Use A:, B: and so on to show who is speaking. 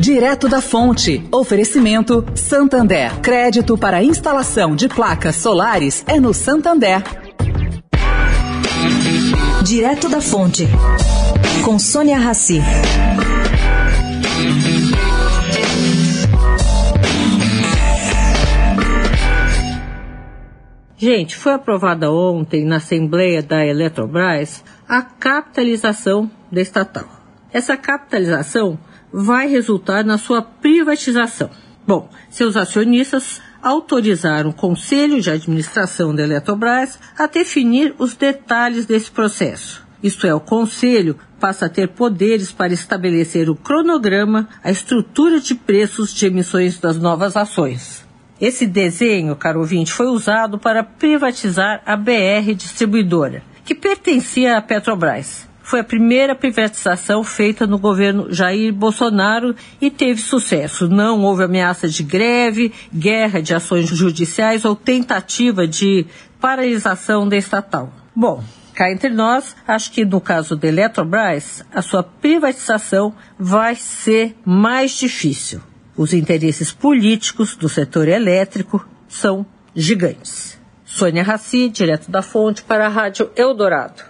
A: Direto da Fonte. Oferecimento Santander. Crédito para instalação de placas solares é no Santander.
B: Direto da Fonte. Com Sônia Rassi.
C: Gente, foi aprovada ontem na Assembleia da Eletrobras a capitalização da estatal. Essa capitalização vai resultar na sua privatização. Bom, seus acionistas autorizaram o Conselho de Administração da Eletrobras a definir os detalhes desse processo. Isto é, o Conselho passa a ter poderes para estabelecer o cronograma, a estrutura de preços de emissões das novas ações. Esse desenho, caro ouvinte, foi usado para privatizar a BR Distribuidora, que pertencia à Petrobras. Foi a primeira privatização feita no governo Jair Bolsonaro e teve sucesso. Não houve ameaça de greve, guerra de ações judiciais ou tentativa de paralisação da estatal. Bom, cá entre nós, acho que no caso da Eletrobras, a sua privatização vai ser mais difícil. Os interesses políticos do setor elétrico são gigantes. Sônia Raci, direto da fonte para a Rádio Eldorado.